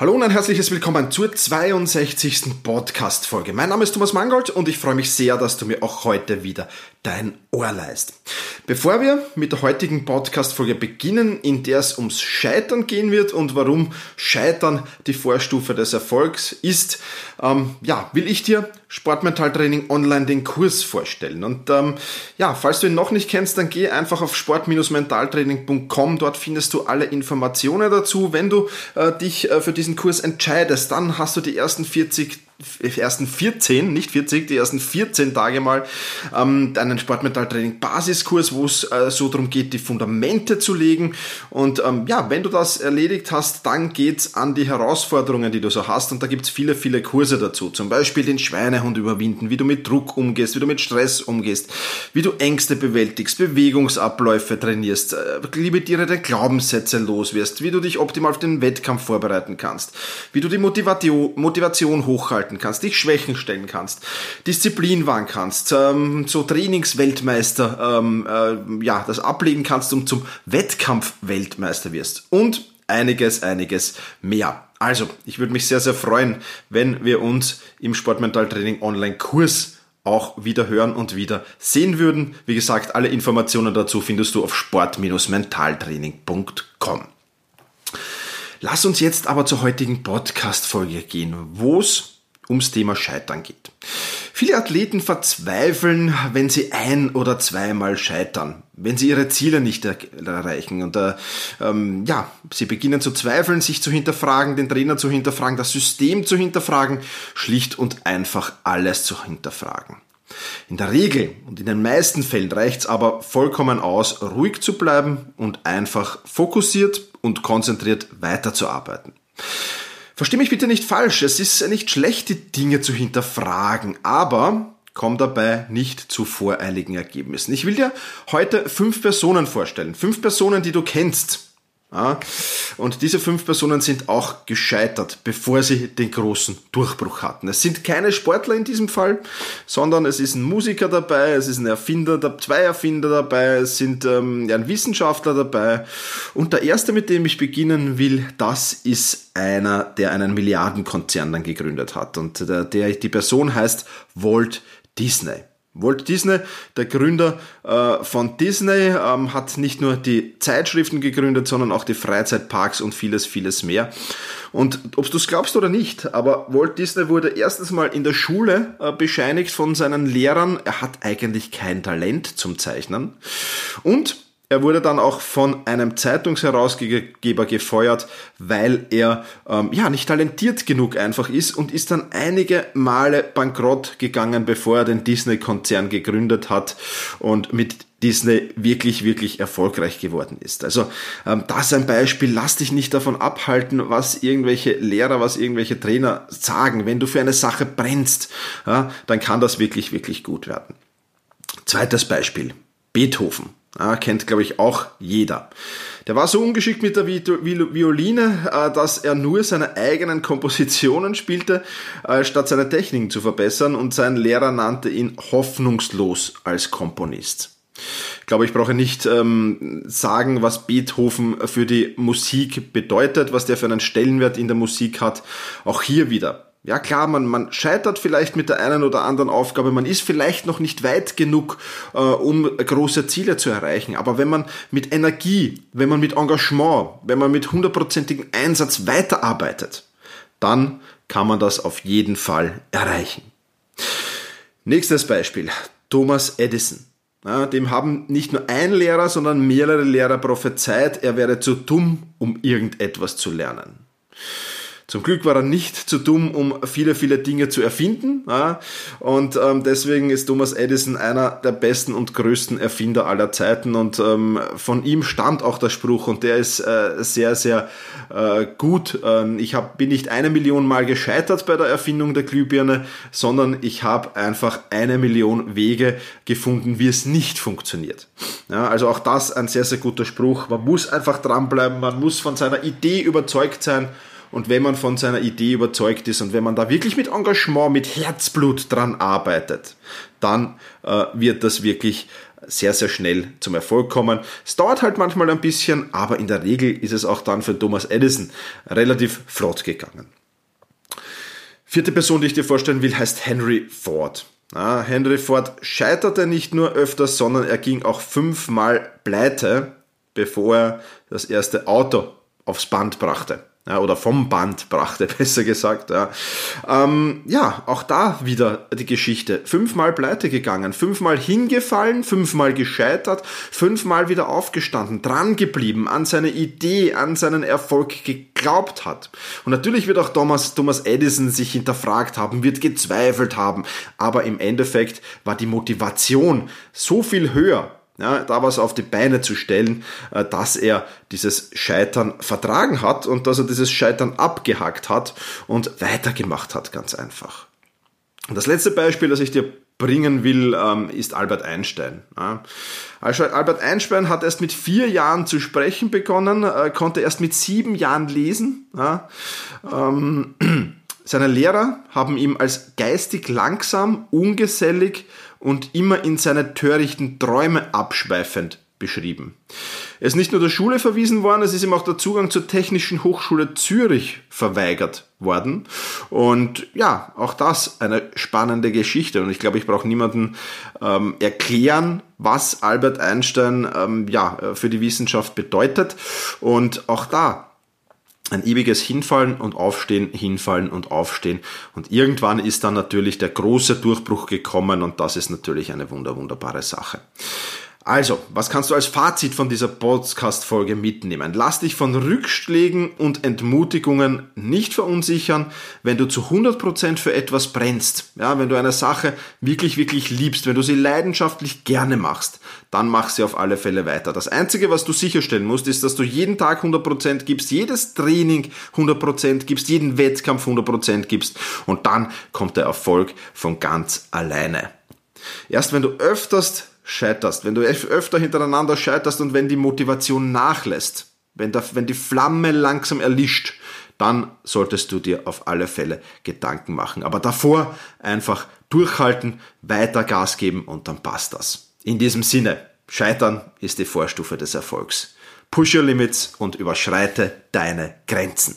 Hallo und ein herzliches Willkommen zur 62. Podcast-Folge. Mein Name ist Thomas Mangold und ich freue mich sehr, dass du mir auch heute wieder dein Ohr leist. Bevor wir mit der heutigen Podcast-Folge beginnen, in der es ums Scheitern gehen wird und warum Scheitern die Vorstufe des Erfolgs ist, ähm, ja, will ich dir Sportmentaltraining online den Kurs vorstellen. Und ähm, ja, falls du ihn noch nicht kennst, dann geh einfach auf sport-mentaltraining.com. Dort findest du alle Informationen dazu. Wenn du äh, dich äh, für diesen Kurs entscheidest, dann hast du die ersten 40 ersten 14, nicht 40, die ersten 14 Tage mal ähm, einen Sportmentaltraining Basiskurs, wo es äh, so darum geht, die Fundamente zu legen. Und ähm, ja, wenn du das erledigt hast, dann geht's an die Herausforderungen, die du so hast. Und da gibt's viele, viele Kurse dazu. Zum Beispiel den Schweinehund überwinden, wie du mit Druck umgehst, wie du mit Stress umgehst, wie du Ängste bewältigst, Bewegungsabläufe trainierst, äh, limitierende Glaubenssätze loswirst, wie du dich optimal auf den Wettkampf vorbereiten kannst, wie du die Motivation, Motivation hochhalten halten kannst, dich Schwächen stellen kannst, Disziplin wahren kannst, ähm, so Trainingsweltmeister, ähm, äh, ja, das ablegen kannst und zum Wettkampfweltmeister wirst. Und einiges, einiges mehr. Also, ich würde mich sehr, sehr freuen, wenn wir uns im Sportmentaltraining Online-Kurs auch wieder hören und wieder sehen würden. Wie gesagt, alle Informationen dazu findest du auf sport-mentaltraining.com. Lass uns jetzt aber zur heutigen Podcast-Folge gehen, wo es ums Thema Scheitern geht. Viele Athleten verzweifeln, wenn sie ein- oder zweimal scheitern, wenn sie ihre Ziele nicht er erreichen. Und äh, ähm, ja, sie beginnen zu zweifeln, sich zu hinterfragen, den Trainer zu hinterfragen, das System zu hinterfragen, schlicht und einfach alles zu hinterfragen. In der Regel und in den meisten Fällen reicht es aber vollkommen aus, ruhig zu bleiben und einfach fokussiert und konzentriert weiterzuarbeiten. Versteh mich bitte nicht falsch, es ist nicht schlecht, die Dinge zu hinterfragen, aber komm dabei nicht zu voreiligen Ergebnissen. Ich will dir heute fünf Personen vorstellen. Fünf Personen, die du kennst ja, und diese fünf Personen sind auch gescheitert, bevor sie den großen Durchbruch hatten. Es sind keine Sportler in diesem Fall, sondern es ist ein Musiker dabei, es ist ein Erfinder, zwei Erfinder dabei, es sind ähm, ein Wissenschaftler dabei. Und der erste, mit dem ich beginnen will, das ist einer, der einen Milliardenkonzern dann gegründet hat. Und der, der die Person heißt Walt Disney. Walt Disney, der Gründer äh, von Disney, ähm, hat nicht nur die Zeitschriften gegründet, sondern auch die Freizeitparks und vieles, vieles mehr. Und ob du es glaubst oder nicht, aber Walt Disney wurde erstens mal in der Schule äh, bescheinigt von seinen Lehrern, er hat eigentlich kein Talent zum Zeichnen. Und er wurde dann auch von einem Zeitungsherausgeber gefeuert, weil er ähm, ja nicht talentiert genug einfach ist und ist dann einige Male bankrott gegangen, bevor er den Disney-Konzern gegründet hat und mit Disney wirklich, wirklich erfolgreich geworden ist. Also ähm, das ein Beispiel, lass dich nicht davon abhalten, was irgendwelche Lehrer, was irgendwelche Trainer sagen. Wenn du für eine Sache brennst, ja, dann kann das wirklich, wirklich gut werden. Zweites Beispiel, Beethoven. Ah, kennt, glaube ich, auch jeder. Der war so ungeschickt mit der Violine, äh, dass er nur seine eigenen Kompositionen spielte, äh, statt seine Techniken zu verbessern und sein Lehrer nannte ihn hoffnungslos als Komponist. Ich glaube, ich brauche nicht ähm, sagen, was Beethoven für die Musik bedeutet, was der für einen Stellenwert in der Musik hat. Auch hier wieder ja klar, man, man scheitert vielleicht mit der einen oder anderen Aufgabe, man ist vielleicht noch nicht weit genug, äh, um große Ziele zu erreichen. Aber wenn man mit Energie, wenn man mit Engagement, wenn man mit hundertprozentigem Einsatz weiterarbeitet, dann kann man das auf jeden Fall erreichen. Nächstes Beispiel. Thomas Edison. Ja, dem haben nicht nur ein Lehrer, sondern mehrere Lehrer prophezeit, er wäre zu dumm, um irgendetwas zu lernen. Zum Glück war er nicht zu dumm, um viele, viele Dinge zu erfinden. Und ähm, deswegen ist Thomas Edison einer der besten und größten Erfinder aller Zeiten. Und ähm, von ihm stammt auch der Spruch und der ist äh, sehr, sehr äh, gut. Ähm, ich bin nicht eine Million Mal gescheitert bei der Erfindung der Glühbirne, sondern ich habe einfach eine Million Wege gefunden, wie es nicht funktioniert. Also auch das ein sehr, sehr guter Spruch. Man muss einfach dranbleiben, man muss von seiner Idee überzeugt sein. Und wenn man von seiner Idee überzeugt ist und wenn man da wirklich mit Engagement, mit Herzblut dran arbeitet, dann äh, wird das wirklich sehr, sehr schnell zum Erfolg kommen. Es dauert halt manchmal ein bisschen, aber in der Regel ist es auch dann für Thomas Edison relativ flott gegangen. Vierte Person, die ich dir vorstellen will, heißt Henry Ford. Ah, Henry Ford scheiterte nicht nur öfters, sondern er ging auch fünfmal pleite, bevor er das erste Auto aufs Band brachte ja, oder vom Band brachte, besser gesagt. Ja. Ähm, ja, auch da wieder die Geschichte. Fünfmal pleite gegangen, fünfmal hingefallen, fünfmal gescheitert, fünfmal wieder aufgestanden, dran geblieben, an seine Idee, an seinen Erfolg geglaubt hat. Und natürlich wird auch Thomas, Thomas Edison sich hinterfragt haben, wird gezweifelt haben, aber im Endeffekt war die Motivation so viel höher, ja, da was auf die Beine zu stellen, äh, dass er dieses Scheitern vertragen hat und dass er dieses Scheitern abgehackt hat und weitergemacht hat, ganz einfach. Und das letzte Beispiel, das ich dir bringen will, ähm, ist Albert Einstein. Also Albert Einstein hat erst mit vier Jahren zu sprechen begonnen, äh, konnte erst mit sieben Jahren lesen. Seine Lehrer haben ihm als geistig langsam, ungesellig und immer in seine törichten Träume abschweifend beschrieben. Er ist nicht nur der Schule verwiesen worden, es ist ihm auch der Zugang zur Technischen Hochschule Zürich verweigert worden. Und ja, auch das eine spannende Geschichte. Und ich glaube, ich brauche niemanden ähm, erklären, was Albert Einstein ähm, ja, für die Wissenschaft bedeutet. Und auch da ein ewiges Hinfallen und Aufstehen, Hinfallen und Aufstehen. Und irgendwann ist dann natürlich der große Durchbruch gekommen und das ist natürlich eine wunder, wunderbare Sache. Also, was kannst du als Fazit von dieser Podcast-Folge mitnehmen? Lass dich von Rückschlägen und Entmutigungen nicht verunsichern, wenn du zu 100% für etwas brennst. Ja, wenn du eine Sache wirklich, wirklich liebst, wenn du sie leidenschaftlich gerne machst, dann mach sie auf alle Fälle weiter. Das Einzige, was du sicherstellen musst, ist, dass du jeden Tag 100% gibst, jedes Training 100% gibst, jeden Wettkampf 100% gibst und dann kommt der Erfolg von ganz alleine. Erst wenn du öfterst scheiterst, wenn du öfter hintereinander scheiterst und wenn die Motivation nachlässt, wenn, der, wenn die Flamme langsam erlischt, dann solltest du dir auf alle Fälle Gedanken machen. Aber davor einfach durchhalten, weiter Gas geben und dann passt das. In diesem Sinne, Scheitern ist die Vorstufe des Erfolgs. Push your limits und überschreite deine Grenzen.